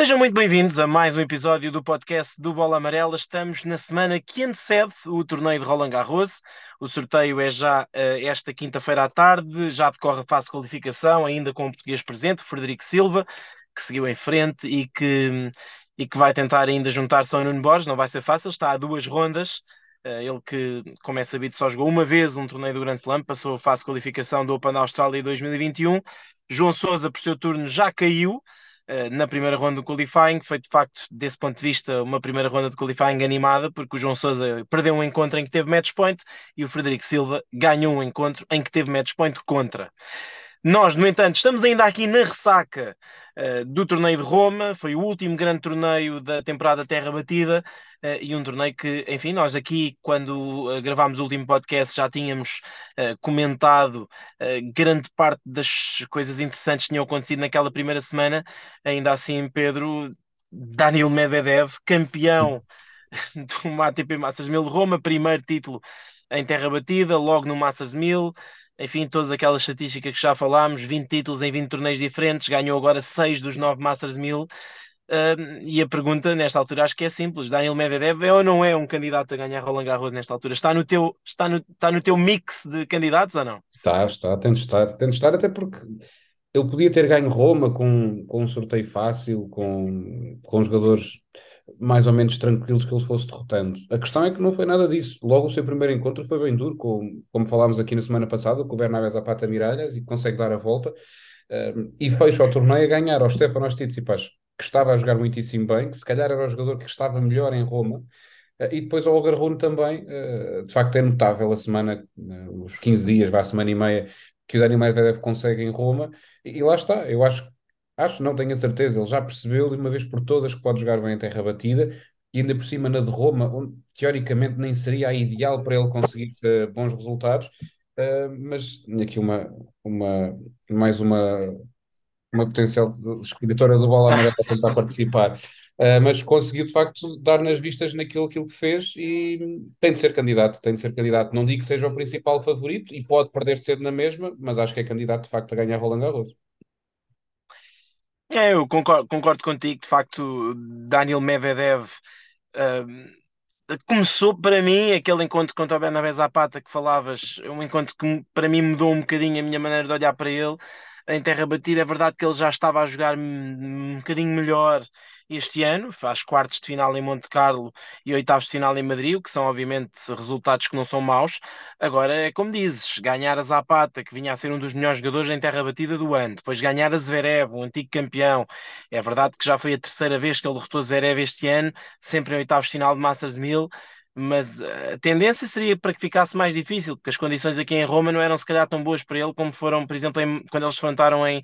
Sejam muito bem-vindos a mais um episódio do podcast do Bola Amarela. Estamos na semana que antecede o torneio de Roland Garros. O sorteio é já uh, esta quinta-feira à tarde, já decorre a fase de qualificação, ainda com o português presente, o Frederico Silva, que seguiu em frente e que, e que vai tentar ainda juntar-se ao Nuno Borges. Não vai ser fácil, está a duas rondas. Uh, ele que, como é sabido, só jogou uma vez um torneio do Grand Slam, passou a fase de qualificação do Open da Austrália 2021. João Sousa, por seu turno, já caiu na primeira ronda do qualifying. Foi de facto, desse ponto de vista, uma primeira ronda de qualifying animada, porque o João Sousa perdeu um encontro em que teve match point e o Frederico Silva ganhou um encontro em que teve match point contra. Nós, no entanto, estamos ainda aqui na ressaca uh, do torneio de Roma, foi o último grande torneio da temporada Terra Batida uh, e um torneio que, enfim, nós aqui, quando uh, gravámos o último podcast, já tínhamos comentado grande parte das coisas interessantes que tinham acontecido naquela primeira semana. Ainda assim, Pedro, Daniel Medvedev, campeão do ATP Masters 1000 Roma, primeiro título em terra batida, logo no Masters 1000 enfim, todas aquelas estatísticas que já falámos, 20 títulos em 20 torneios diferentes, ganhou agora 6 dos 9 Masters 1000. Uh, e a pergunta nesta altura acho que é simples: Daniel Medvedev é ou não é um candidato a ganhar Roland Garros nesta altura? Está no teu, está no, está no teu mix de candidatos ou não? Está, está, tem de estar, tem de estar, até porque ele podia ter ganho Roma com, com um sorteio fácil, com, com jogadores mais ou menos tranquilos que ele fosse derrotando. A questão é que não foi nada disso. Logo o seu primeiro encontro foi bem duro, com, como falámos aqui na semana passada, com o Bernabé Zapata Miralhas e consegue dar a volta. Um, e fecha o torneio a ganhar ao Stefanos Tsitsipas, que estava a jogar muitíssimo bem, que se calhar era o jogador que estava melhor em Roma. Uh, e depois ao Olga Rune também, uh, de facto é notável a semana, uh, os 15 dias, vá, a semana e meia, que o Dani Medvedev consegue em Roma. E lá está, eu acho que Acho, não tenho a certeza, ele já percebeu de uma vez por todas que pode jogar bem em terra batida e ainda por cima na de Roma, onde teoricamente nem seria a ideal para ele conseguir uh, bons resultados, uh, mas tinha aqui uma, uma, mais uma, uma potencial escritora do Bola Amarela a tentar participar. Uh, mas conseguiu de facto dar nas vistas naquilo aquilo que fez e tem de ser candidato, tem de ser candidato. Não digo que seja o principal favorito e pode perder cedo na mesma, mas acho que é candidato de facto a ganhar Roland Garros. É, eu concordo, concordo contigo, de facto, Daniel Medvedev uh, começou para mim aquele encontro contra o Bernabé Zapata que falavas, é um encontro que para mim mudou um bocadinho a minha maneira de olhar para ele em terra batida. É verdade que ele já estava a jogar um bocadinho melhor este ano, faz quartos de final em Monte Carlo e oitavos de final em Madrid, o que são obviamente resultados que não são maus. Agora é como dizes, ganhar a Zapata, que vinha a ser um dos melhores jogadores em terra batida do ano, depois ganhar a Zverev, o antigo campeão. É verdade que já foi a terceira vez que ele derrotou Zverev este ano, sempre em oitavos de final de Masters 1000 mas a tendência seria para que ficasse mais difícil, porque as condições aqui em Roma não eram se calhar tão boas para ele como foram, por exemplo, em, quando eles se enfrentaram em,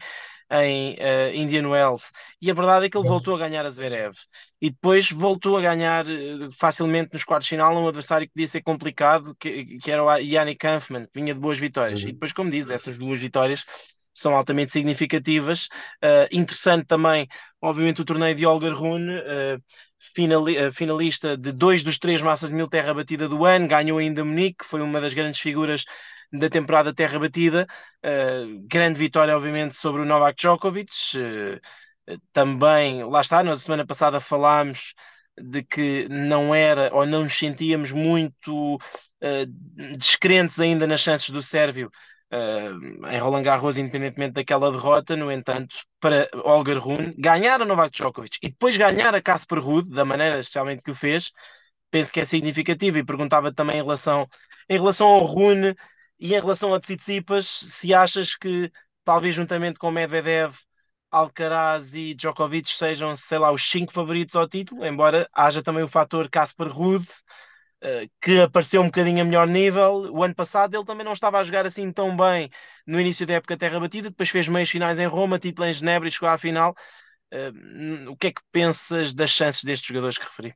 em uh, Indian Wells. E a verdade é que ele voltou a ganhar a Zverev e depois voltou a ganhar uh, facilmente nos quartos de final um adversário que podia ser complicado, que, que era o Yannick Kampfman, que vinha de boas vitórias. Uhum. E depois, como diz, essas duas vitórias são altamente significativas. Uh, interessante também, obviamente, o torneio de Olga Rune, uh, uh, finalista de dois dos três massas de mil terra batida do ano, ganhou ainda Munique, que foi uma das grandes figuras da temporada terra batida. grande vitória, obviamente, sobre o Novak Djokovic. também, lá está, na semana passada falámos de que não era ou não nos sentíamos muito descrentes ainda nas chances do Sérvio uh, em Roland Garros, independentemente daquela derrota. No entanto, para Olga Rune ganhar a Novak Djokovic e depois ganhar a Casper Ruud, da maneira especialmente que o fez, penso que é significativo. E perguntava também em relação, em relação ao Rune e em relação a Tsitsipas, se achas que talvez juntamente com Medvedev Alcaraz e Djokovic sejam, sei lá, os cinco favoritos ao título, embora haja também o fator Casper Ruud, que apareceu um bocadinho a melhor nível. O ano passado ele também não estava a jogar assim tão bem no início da época terra batida, depois fez meios finais em Roma, título em Genebra e chegou à final. Uh, o que é que pensas das chances destes jogadores que referi?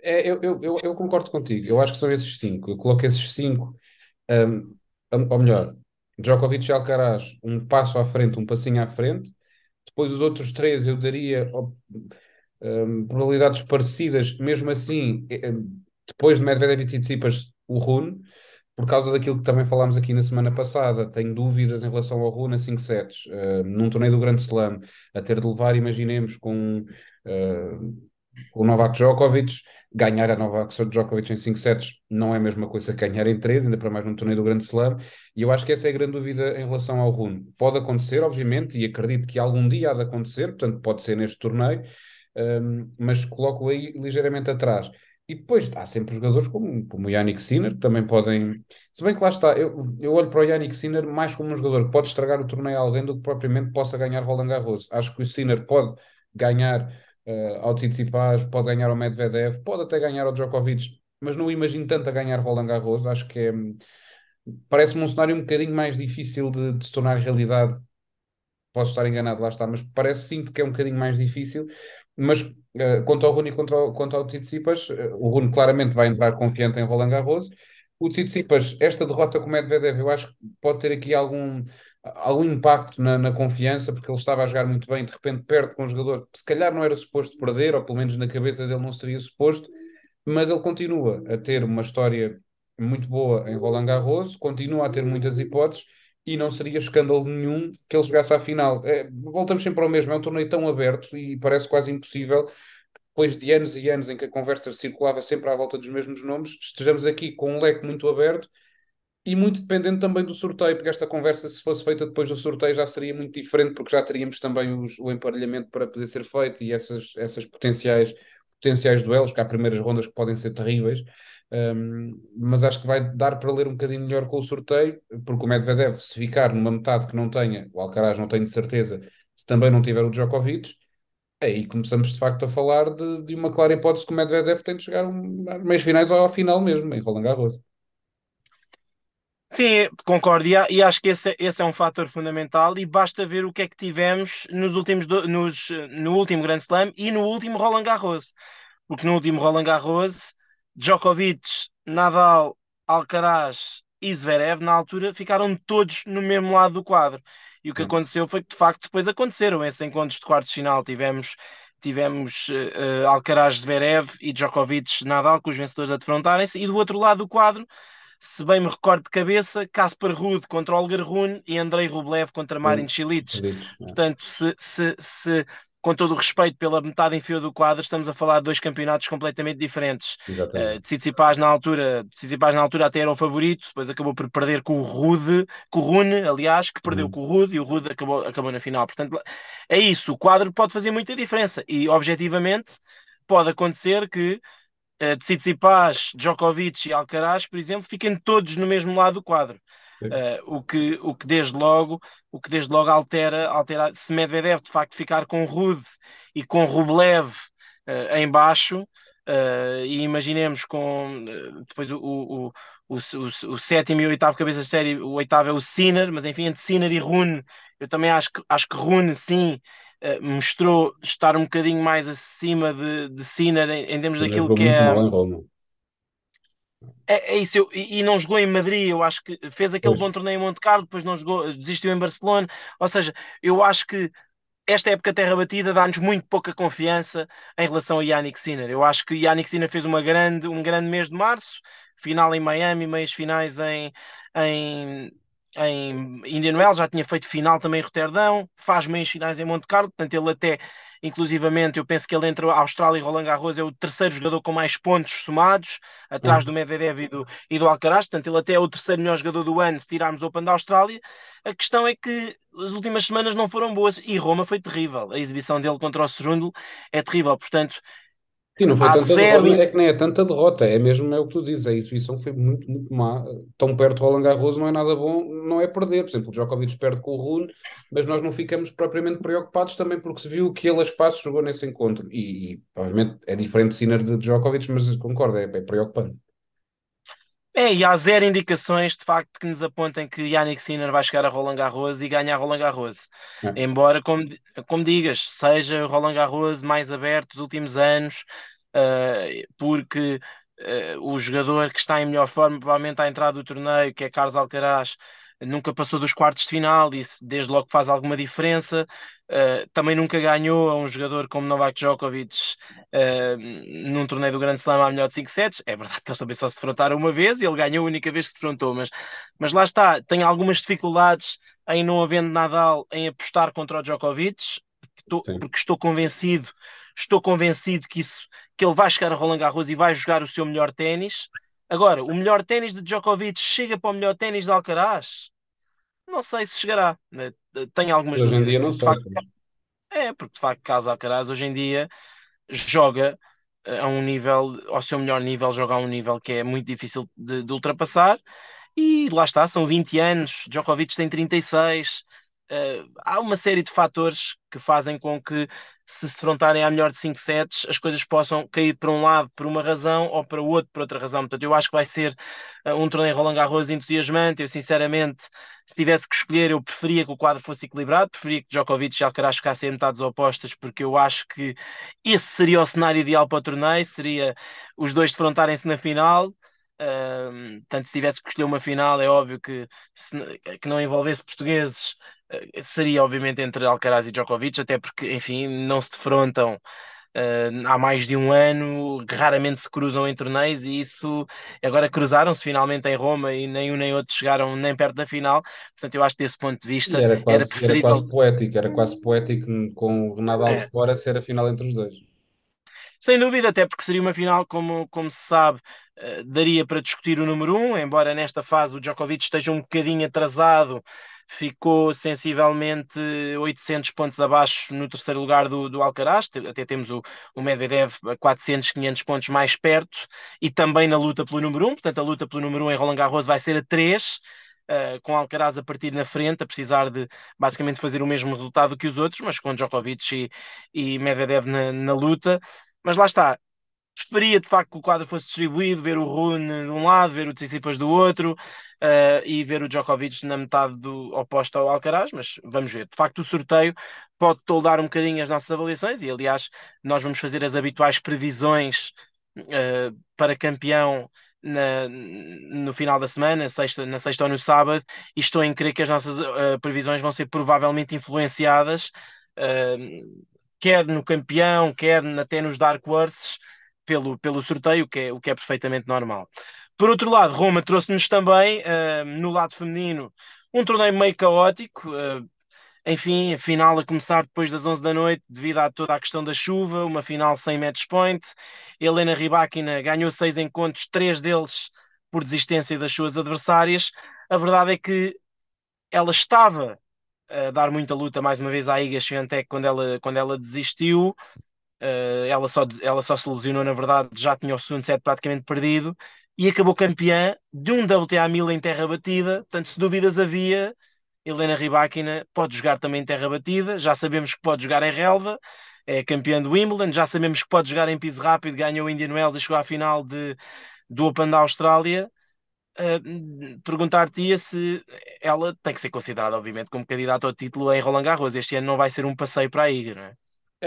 É, eu, eu, eu, concordo contigo, eu acho que são esses cinco. Eu coloco esses cinco, um, ou melhor, Djokovic e Alcaraz, um passo à frente, um passinho à frente. Depois os outros três eu daria um, probabilidades parecidas, mesmo assim, eh, depois de Medvedev e Tsitsipas, o Rune, por causa daquilo que também falámos aqui na semana passada, tenho dúvidas em relação ao Rune a 5 sets, uh, num torneio do Grande Slam, a ter de levar, imaginemos, com Uh, o Novak Djokovic, ganhar a Novak Djokovic em 5 sets não é a mesma coisa que ganhar em 3, ainda para mais num torneio do Grande Slam, e eu acho que essa é a grande dúvida em relação ao Rune. Pode acontecer, obviamente, e acredito que algum dia há de acontecer, portanto pode ser neste torneio, um, mas coloco aí ligeiramente atrás. E depois há sempre jogadores como, como o Yannick Sinner, que também podem. Se bem que lá está, eu, eu olho para o Yannick Sinner mais como um jogador que pode estragar o torneio a alguém do que propriamente possa ganhar Roland Garros. Acho que o Sinner pode ganhar uh, ao Tsitsipas, pode ganhar ao Medvedev, pode até ganhar ao Djokovic, mas não imagino tanto a ganhar Roland Garros. Acho que é, parece-me um cenário um bocadinho mais difícil de, de se tornar realidade. Posso estar enganado, lá está, mas parece sim que é um bocadinho mais difícil. Mas uh, quanto ao Rune e quanto ao, quanto ao Tsitsipas, uh, o Rune claramente vai entrar confiante em Roland Garros. O Tsitsipas, esta derrota com o Medvedev, eu acho que pode ter aqui algum, algum impacto na, na, confiança, porque ele estava a jogar muito bem, de repente perde com um jogador que se calhar não era suposto perder, ou pelo menos na cabeça dele não seria suposto, mas ele continua a ter uma história muito boa em Roland Garros, continua a ter muitas hipóteses e não seria escândalo nenhum que ele chegasse à final. É, voltamos sempre ao mesmo, é um torneio tão aberto e parece quase impossível depois de anos e anos em que a conversa circulava sempre à volta dos mesmos nomes, estejamos aqui com um leque muito aberto e muito dependente também do sorteio, porque esta conversa, se fosse feita depois do sorteio, já seria muito diferente, porque já teríamos também os, o emparelhamento para poder ser feito e essas, essas potenciais, potenciais duelos, que há primeiras rondas que podem ser terríveis. Um, mas acho que vai dar para ler um bocadinho melhor com o sorteio, porque o Medvedev, se ficar numa metade que não tenha, o Alcaraz não tenho certeza, se também não tiver o Djokovic, aí começamos de facto a falar de, de uma clara hipótese que o Medvedev tem de chegar um, às meias finais ou à final mesmo, em Roland Garros. Sim, concordo, e, acho que esse, esse, é um fator fundamental e basta ver o que é que tivemos nos últimos do, nos, no último Grand Slam e no último Roland Garros, porque no último Roland Garros, Djokovic, Nadal, Alcaraz e Zverev, na altura, ficaram todos no mesmo lado do quadro. E o que aconteceu foi que, de facto, depois aconteceram esses encontros de quartos de final. Tivemos, tivemos uh, Alcaraz, Zverev e Djokovic, Nadal, com os vencedores a defrontarem-se, e do outro lado do quadro se bem me recordo de cabeça, Casper Ruud contra Olga Rune e Andrei Rublev contra Marin Cilic. Portanto, se, se, se, com todo o respeito pela metade inferior do quadro, estamos a falar de dois campeonatos completamente diferentes. Uh, Tsitsipas na altura, Tsitsipas na altura até era o favorito, depois acabou por perder com o Rude, com o Rune, aliás, que perdeu uhum. com o Rude e o Rude acabou, acabou na final. Portanto, é isso, o quadro pode fazer muita diferença e objetivamente pode acontecer que uh, Tsitsipas, Djokovic e Alcaraz, por exemplo, fiquem todos no mesmo lado do quadro. Uh, o, que, o que desde logo o que desde logo altera, altera se Medvedev de facto ficar com Rude e com Rublev uh, em baixo uh, e imaginemos com uh, depois o, o, o, o, sétimo e o oitavo cabeça de série, o oitavo é o Sinner, mas enfim, entre Sinner e Rune, eu também acho que, acho que Rune sim mostrou estar um bocadinho mais acima de, de Sinner em, em termos daquilo que é. É, é, isso, eu, e, e, não jogou em Madrid, eu acho que fez aquele pois. bom torneio em Monte Carlo, depois não jogou, desistiu em Barcelona, ou seja, eu acho que esta época terra batida dá-nos muito pouca confiança em relação a Yannick Sinner. Eu acho que Yannick Sinner fez uma grande, um grande mês de março, final em Miami, meias finais em, em, em Indian Wells, já tinha feito final também em Roterdão, faz meias finais em Monte Carlo, portanto ele até, inclusivamente, eu penso que ele entre a Austrália e Roland Garros é o terceiro jogador com mais pontos somados, atrás uhum. do Medvedev e do, e do Alcaraz, portanto ele até é o terceiro melhor jogador do ano se tirarmos o Open da Austrália. A questão é que as últimas semanas não foram boas e Roma foi terrível. A exibição dele contra o Cerúndulo é terrível, portanto e não foi tanta zero... derrota, é que nem é tanta derrota, é mesmo é o que tu dizes, a exibição foi muito, muito má. Tão perto de Roland Garros não é nada bom, não é perder. Por exemplo, o Djokovic perde com o Rune, mas nós não ficamos propriamente preocupados também porque se viu que ele a espaço jogou nesse encontro. E, e obviamente é diferente de Sinner de Djokovic, mas concordo, é, é preocupante. É, e há zero indicações de facto que nos apontem que Yannick Sinner vai chegar a Roland Garros e ganhar Roland Garros. É. Embora, como, como digas, seja Roland Garros mais aberto dos últimos anos, uh, porque uh, o jogador que está em melhor forma, provavelmente à entrada do torneio, que é Carlos Alcaraz, nunca passou dos quartos de final, isso desde logo faz alguma diferença. Uh, também nunca ganhou a um jogador como Novak Djokovic uh, num torneio do Grande Slam a melhor de 5 sets. É verdade que eles também só se defrontaram uma vez e ele ganhou a única vez que se defrontou, mas, mas lá está, tem algumas dificuldades em não havendo Nadal em apostar contra o Djokovic, porque estou, porque estou convencido estou convencido que isso que ele vai chegar a Roland Garros e vai jogar o seu melhor ténis. Agora, o melhor ténis de Djokovic chega para o melhor ténis de Alcaraz? Não sei se chegará. Tenho algumas Hoje em dúvidas. dia não porque, de sei. facto, é, porque de facto, Carlos Alcaraz hoje em dia joga eh, a um nível, ao seu melhor nível, joga a um nível que é muito difícil de, de ultrapassar. E lá está, são 20 anos, Djokovic tem 36. Uh, há uma série de fatores que fazem com que, se se defrontarem à melhor de 5 sets, as coisas possam cair para um lado por uma razão ou para o outro por outra razão. Portanto, eu acho que vai ser uh, um torneio Roland Garros entusiasmante. Eu, sinceramente, se tivesse que escolher, eu preferia que o quadro fosse equilibrado, preferia que Djokovic e Alcaraz ficassem em metades opostas, porque eu acho que esse seria o cenário ideal para o torneio, seria os dois defrontarem-se na final. Uh, tanto se tivesse que escolher uma final, é óbvio que, se, que não envolvesse portugueses, seria obviamente entre Alcaraz e Djokovic, até porque, enfim, não se defrontam uh, há mais de um ano, raramente se cruzam em torneios e isso agora cruzaram-se finalmente em Roma e nem um nem outro chegaram nem perto da final. Portanto, eu acho que desse ponto de vista era era quase, era preferível. quase poético, era quase poético com o Nadal de É, fora ser a final entre os dois. Sem dúvida, até porque seria uma final, como, como se sabe, eh, daria para discutir o número um, embora nesta fase o Djokovic esteja um bocadinho atrasado, ficou sensivelmente 800 pontos abaixo no terceiro lugar do, do Alcaraz, até temos o, o Medvedev a 400, 500 pontos mais perto, e também na luta pelo número um, portanto a luta pelo número um em Roland Garros vai ser a 3, com Alcaraz a partir na frente, a precisar de basicamente fazer o mesmo resultado que os outros, mas com Djokovic e, e Medvedev na, na luta. Mas lá está, preferia de facto que o quadro fosse distribuído, ver o Rune de um lado, ver o Tsitsipas do outro uh, e ver o Djokovic na metade do oposto ao Alcaraz, mas vamos ver. De facto, o sorteio pode toldar um bocadinho as nossas avaliações e, aliás, nós vamos fazer as habituais previsões uh, para campeão na, no final da semana, sexta, na sexta ou no sábado, e estou em crer que as nossas uh, previsões vão ser provavelmente influenciadas, quer no campeão, quer até nos Dark Horses, pelo, pelo sorteio, que, é, o que é perfeitamente normal. Por outro lado, Roma trouxe-nos também, uh, no lado feminino, um torneio meio caótico, enfim, a final a começar depois das 11 da noite, devido a toda a questão da chuva, uma final sem match point. Helena Rybakina ganhou seis encontros, três deles por desistência das suas adversárias. A verdade é que ela estava a dar muita luta mais uma vez à Iga Swiatek quando ela, quando ela desistiu. Uh, ela, só, ela só se lesionou, na verdade, já tinha o segundo set praticamente perdido e acabou campeã de um WTA 1000 em terra batida. Portanto, se dúvidas havia, Helena Rybakina pode jogar também em terra batida, já sabemos que pode jogar em relva, é campeã do Wimbledon, já sabemos que pode jogar em piso rápido, ganhou o Indian Wells e chegou à final de, do Open da Austrália. Uh, Perguntar-te se ela tem que ser considerada, obviamente, como candidata ao título em Roland Garros. Este ano não vai ser um passeio para a Iga, não é?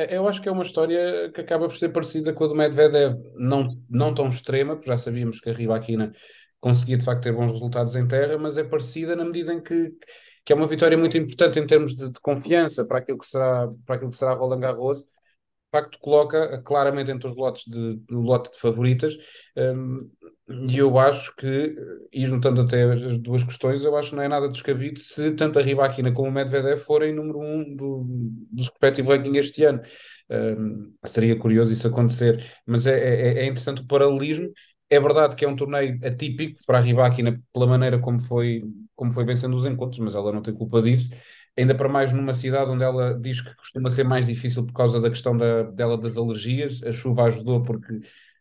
É? Eu acho que é uma história que acaba por ser parecida com a do Medvedev, não, não tão extrema, porque já sabíamos que a Rybakina conseguia de facto ter bons resultados em terra, mas é parecida na medida em que que é uma vitória muito importante em termos de, de, confiança para aquilo que será, para aquilo que será Roland Garros. De facto, coloca claramente entre os lotes de, lote de favoritas. Um, e eu acho que, e juntando até as duas questões, eu acho que não é nada descabido se tanto a Rybakina como o Medvedev forem número um do, do respectivo ranking este ano. Um, seria curioso isso acontecer, mas é, é, é interessante o paralelismo. É verdade que é um torneio atípico para a Rybakina pela maneira como foi como foi vencendo os encontros, mas ela não tem culpa disso. Ainda para mais numa cidade onde ela diz que costuma ser mais difícil por causa da questão da, dela das alergias. A chuva ajudou porque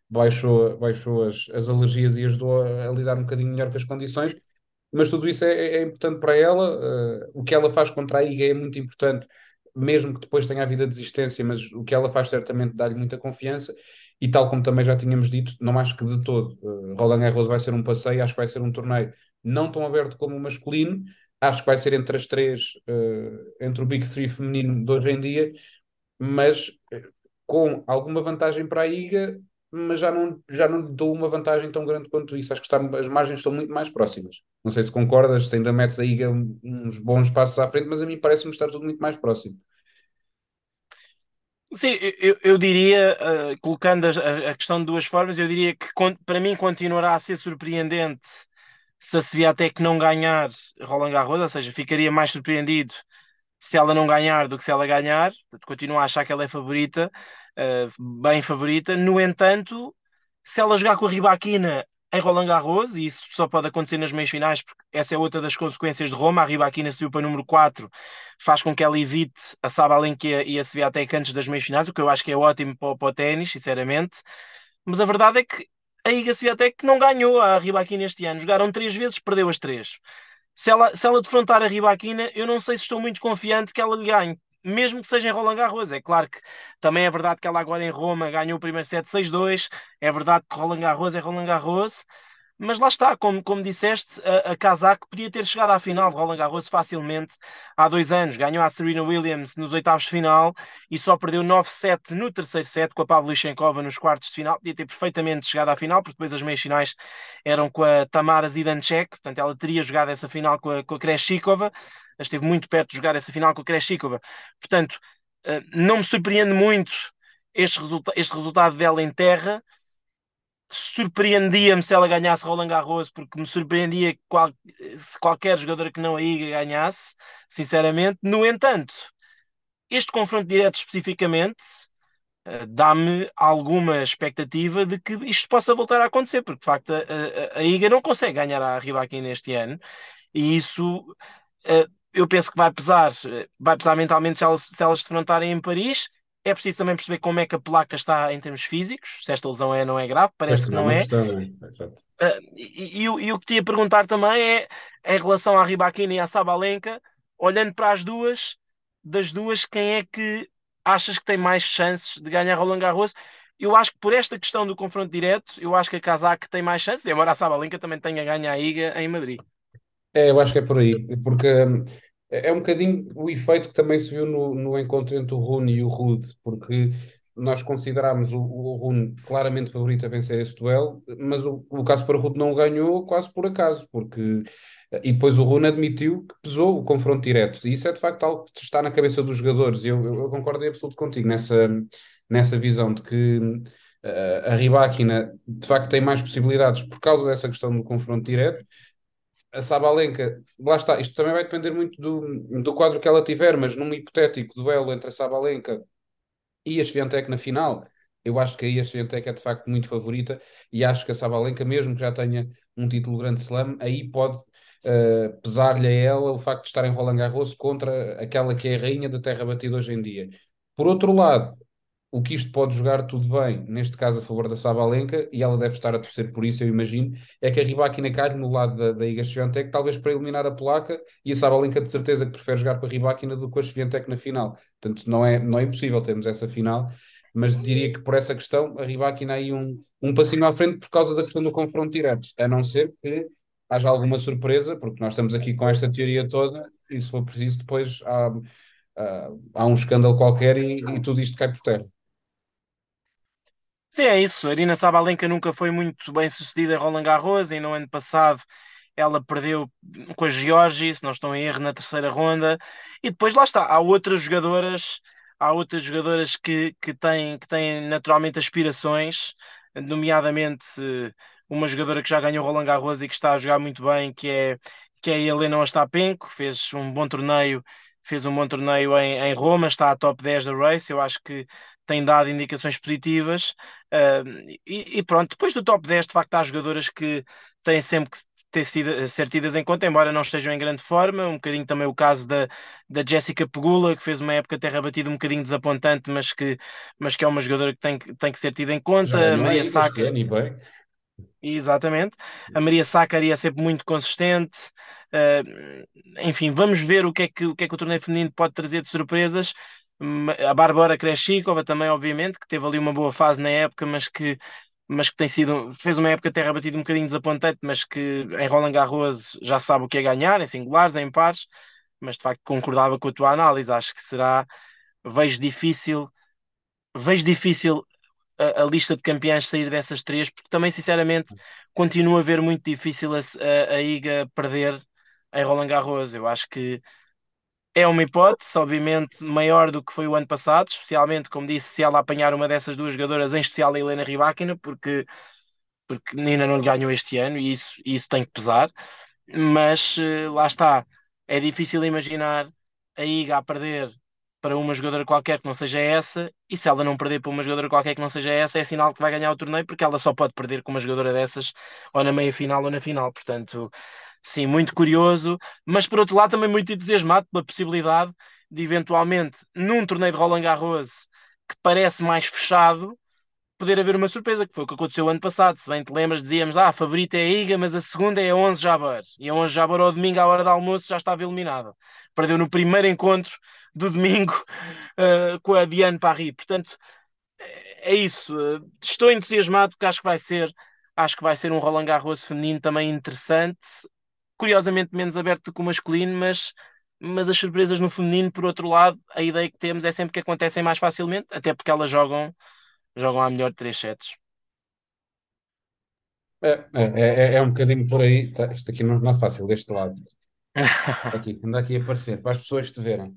baixou, baixou as, as alergias e ajudou a, a, lidar um bocadinho melhor com as condições. Mas tudo isso é, é importante para ela. Uh, o que ela faz contra a IGA é muito importante, mesmo que depois tenha havido a desistência, mas o que ela faz certamente dá-lhe muita confiança. E tal como também já tínhamos dito, não acho que de todo uh, Roland Garros vai ser um passeio, acho que vai ser um torneio não tão aberto como o masculino. Acho que vai ser entre as três, uh, entre o Big Three feminino de hoje em dia, mas com alguma vantagem para a IGA, mas já não, já não dou uma vantagem tão grande quanto isso. Acho que está, as margens estão muito mais próximas. Não sei se concordas, se ainda metes a IGA uns bons passos à frente, mas a mim parece-me estar tudo muito mais próximo. Sim, eu, eu diria, uh, colocando a, a, questão de duas formas, eu diria que para mim continuará a ser surpreendente se a Sviatek não ganhar Roland Garros, ou seja, ficaria mais surpreendido se ela não ganhar do que se ela ganhar. Continuo a achar que ela é favorita, uh, bem favorita. No entanto, se ela jogar com a Ribaquina em Roland Garros, e isso só pode acontecer nas meias finais, porque essa é outra das consequências de Roma. A Ribaquina subiu para número 4, faz com que ela evite a Sabalenka e a Swiatek antes das meias finais, o que eu acho que é ótimo para, para o ténis, sinceramente. Mas a verdade é que a Iga Swiatek não ganhou a Ribaquina este ano. Jogaram três vezes, perdeu as três. Se ela, se ela defrontar a Ribaquina, eu não sei se estou muito confiante que ela lhe ganhe mesmo que seja em Roland Garros. É claro que também é verdade que ela agora em Roma ganhou o primeiro set 6-2, é verdade que Roland Garros é Roland Garros, mas lá está, como, como disseste, a, a Kazakh podia ter chegado à final de Roland Garros facilmente há dois anos. Ganhou a Serena Williams nos oitavos de final e só perdeu 9-7 no terceiro set com a Pavlyuchenkova nos quartos de final. Podia ter perfeitamente chegado à final, porque depois as meias finais eram com a Tamara Zidanchek, portanto ela teria jogado essa final com a, com a Kreshikova. Esteve muito perto de jogar essa final com a Kreshikova. Portanto, eh, não me surpreende muito este, resulta este resultado dela em terra surpreendia-me se ela ganhasse Roland Garros, porque me surpreendia qual, se qualquer jogador que não a Iga ganhasse, sinceramente. No entanto, este confronto direto especificamente uh, dá-me alguma expectativa de que isto possa voltar a acontecer, porque de facto a, a, Iga não consegue ganhar a Ribaki neste ano, e isso uh, eu penso que vai pesar, vai pesar mentalmente se elas, se elas se defrontarem em Paris é preciso também perceber como é que a placa está em termos físicos, se esta lesão é ou não é grave, parece que não é. Uh, e, e, e, o que te ia perguntar também é, em relação à Ribaquina e à Sabalenka, olhando para as duas, das duas, quem é que achas que tem mais chances de ganhar Roland Garros? Eu acho que por esta questão do confronto direto, eu acho que a Kazakh tem mais chances, embora a Sabalenka também tenha ganho a Iga em Madrid. É, eu acho que é por aí, porque hum, é, é um bocadinho o efeito que também se viu no, no encontro entre o Rune e o Rude, porque nós considerámos o, o Rune claramente favorito a vencer esse duelo, mas o, o caso para o Rude não ganhou quase por acaso, porque e depois o Rune admitiu que pesou o confronto direto, e isso é de facto algo que está na cabeça dos jogadores, e eu, eu, eu concordo em absoluto contigo nessa, nessa visão de que uh, a Ribáquina de facto tem mais possibilidades por causa dessa questão do confronto direto, a Sabalenka, lá está, isto também vai depender muito do, do quadro que ela tiver, mas num hipotético duelo entre a Sabalenka e a Swiatek na final, eu acho que aí a Swiatek é de facto muito favorita e acho que a Sabalenka, mesmo que já tenha um título Grande Slam, aí pode uh, pesar-lhe a ela o facto de estar em Roland Garros contra aquela que é a rainha da terra batida hoje em dia. Por outro lado, o que isto pode jogar tudo bem, neste caso a favor da Sabalenka, e ela deve estar a torcer por isso, eu imagino, é que a Ribakina calhe no lado da, da Iga Swiatek, talvez para eliminar a placa, e a Sabalenka de certeza que prefere jogar com a Ribakina do que a Swiatek na final. Portanto, não é, não é impossível termos essa final, mas diria que por essa questão a Ribakina aí um, um passinho à frente por causa da questão do confronto direto, a não ser que haja alguma surpresa, porque nós estamos aqui com esta teoria toda, e se for preciso depois há, há, há um escândalo qualquer e, e tudo isto cai por terra. Sim, é isso. Arina Sabalenka nunca foi muito bem sucedida em Roland Garros e no ano passado ela perdeu com a Georgie, se não estou em erro, na terceira ronda. E depois lá está, há outras jogadoras, há outras jogadoras que, que, têm, que têm naturalmente aspirações, nomeadamente uma jogadora que já ganhou Roland Garros e que está a jogar muito bem, que é, que é a Helena Ostapenko, fez um bom torneio, fez um bom torneio em, em Roma, está a top 10 da race, eu acho que tem dado indicações positivas. Uh, e, e, pronto, depois do top 10, de facto, há jogadoras que têm sempre que ter sido, ser tidas em conta, embora não estejam em grande forma. Um bocadinho também o caso da, da Jessica Pegula, que fez uma época terra batida um bocadinho desapontante, mas que, mas que é uma jogadora que tem, tem que ser tida em conta. a Maria Saca. Exatamente. A Maria Sacar ia sempre muito consistente. Uh, enfim, vamos ver o que, é que, o que é que o torneio feminino pode trazer de surpresas a Bárbara Kreshikova também, obviamente, que teve ali uma boa fase na época, mas que, mas que tem sido, fez uma época terra batida um bocadinho desapontante, mas que em Roland Garros já sabe o que é ganhar, em singulares, em pares, mas de facto concordava com a tua análise, acho que será, vejo difícil, vejo difícil a, a lista de campeãs sair dessas três, porque também sinceramente continua a ver muito difícil a, a, a IGA perder em Roland Garros, eu acho que é uma hipótese, obviamente, maior do que foi o ano passado, especialmente, como disse, se ela apanhar uma dessas duas jogadoras, em especial a Helena Rybakina, porque, porque Nina não ganhou este ano e isso, isso tem que pesar. Mas eh, lá está, é difícil imaginar a IGA a perder para uma jogadora qualquer que não seja essa, e se ela não perder para uma jogadora qualquer que não seja essa, é sinal que vai ganhar o torneio, porque ela só pode perder com uma jogadora dessas, ou na meia final ou na final. Portanto, sim, muito curioso, mas por outro lado também muito entusiasmado pela possibilidade de eventualmente, num torneio de Roland Garros que parece mais fechado, poder haver uma surpresa, que foi o que aconteceu ano passado. Se bem te lembras, dizíamos, ah, a favorita é a Iga, mas a segunda é a 11 Jabbar. E a 11 Jabbar ao domingo, à hora do almoço, já estava eliminada. Perdeu no primeiro encontro do domingo uh, com a Diane Paris. Portanto, é isso. Estou entusiasmado porque acho que vai ser, acho que vai ser um Roland Garros feminino também interessante. Curiosamente menos aberto do que o masculino, mas mas as surpresas no feminino, por outro lado, a ideia que temos é sempre que acontecem mais facilmente, até porque elas jogam jogam a melhor 3 sets. É, é, é, é um bocadinho por aí. Tá, isto aqui não, não é fácil, deste lado. Aqui, anda aqui a aparecer, para as pessoas te verem.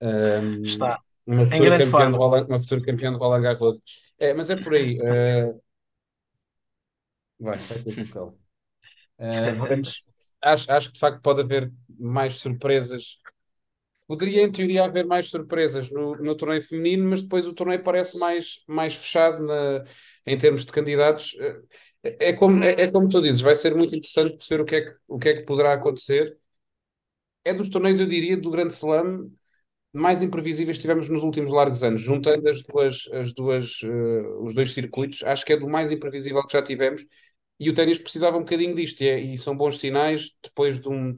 Um, Está. Uma futura, campeã de Roland, uma futura campeã de Roland Garros. É, mas é por aí. uh, vai, vai ter calma. Uh, acho, acho que de facto pode haver mais surpresas Poderia, em teoria, haver mais surpresas no, no torneio feminino, mas depois o torneio parece mais, mais fechado na, em termos de candidatos. É, é como, é, é como tu dizes, vai ser muito interessante perceber o que é que, o que é que poderá acontecer. É dos torneios, eu diria, do Grande Slam mais imprevisíveis que tivemos nos últimos largos anos, juntando as duas, as duas, uh, os dois circuitos, acho que é do mais imprevisível que já tivemos. E o ténis precisava um bocadinho disto, e, é, e são bons sinais depois de, um,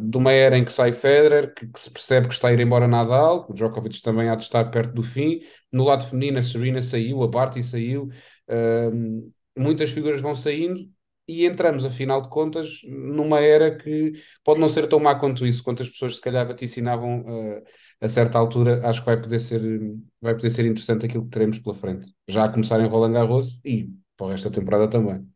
de uma era em que sai Federer, que, que, se percebe que está a ir embora Nadal, o Djokovic também há de estar perto do fim. No lado feminino, a Serena saiu, a Barty saiu, uh, muitas figuras vão saindo, e entramos, afinal de contas, numa era que pode não ser tão má quanto isso, quanto as pessoas se calhar vaticinavam uh, a certa altura, acho que vai poder ser, vai poder ser interessante aquilo que teremos pela frente. Já a começar em Roland Garros e para o resto da temporada também.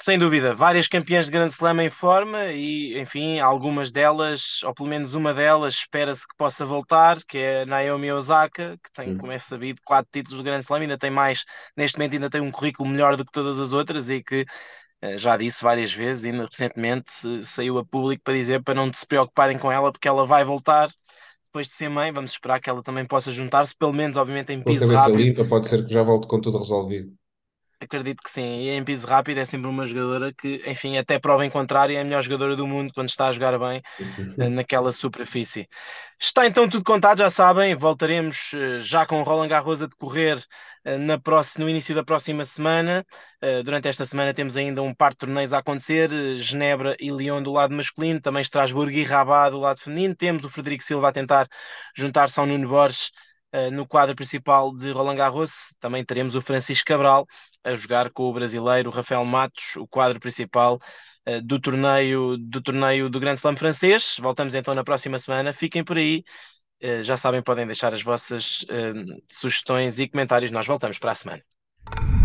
Sem dúvida, várias campeãs de Grande Slam em forma e, enfim, algumas delas, ou pelo menos uma delas, espera-se que possa voltar, que é Naomi Osaka, que tem, como é sabido, quatro títulos de Grande Slam, ainda tem mais, neste momento ainda tem um currículo melhor do que todas as outras e que eh, já disse várias vezes e recentemente saiu a público para dizer para não se preocuparem com ela porque ela vai voltar depois de ser mãe, vamos esperar que ela também possa juntar-se, pelo menos obviamente em piso rápido. Limpa, pode ser que já volte com tudo resolvido. Acredito que sim. E em piso rápido é sempre uma jogadora que, enfim, até prova em contrário, é a melhor jogadora do mundo quando está a jogar bem eh, naquela superfície. Está então tudo contado, já sabem. Voltaremos eh, já com o Roland Garros a decorrer eh, na próxima, no início da próxima semana. Durante esta semana temos ainda um par de torneios a acontecer: Genebra e Lyon do lado masculino, também Estrasburgo e Rabat do lado feminino. Temos o Frederico Silva a tentar juntar-se ao Nuno Borges no quadro principal de Roland Garros também teremos o Francisco Cabral a jogar com o brasileiro Rafael Matos, o quadro principal uh, do torneio do torneio do Grande Slam francês. Voltamos então na próxima semana. Fiquem por aí. Uh, já sabem, podem deixar as vossas sugestões e comentários. Nós voltamos para a semana.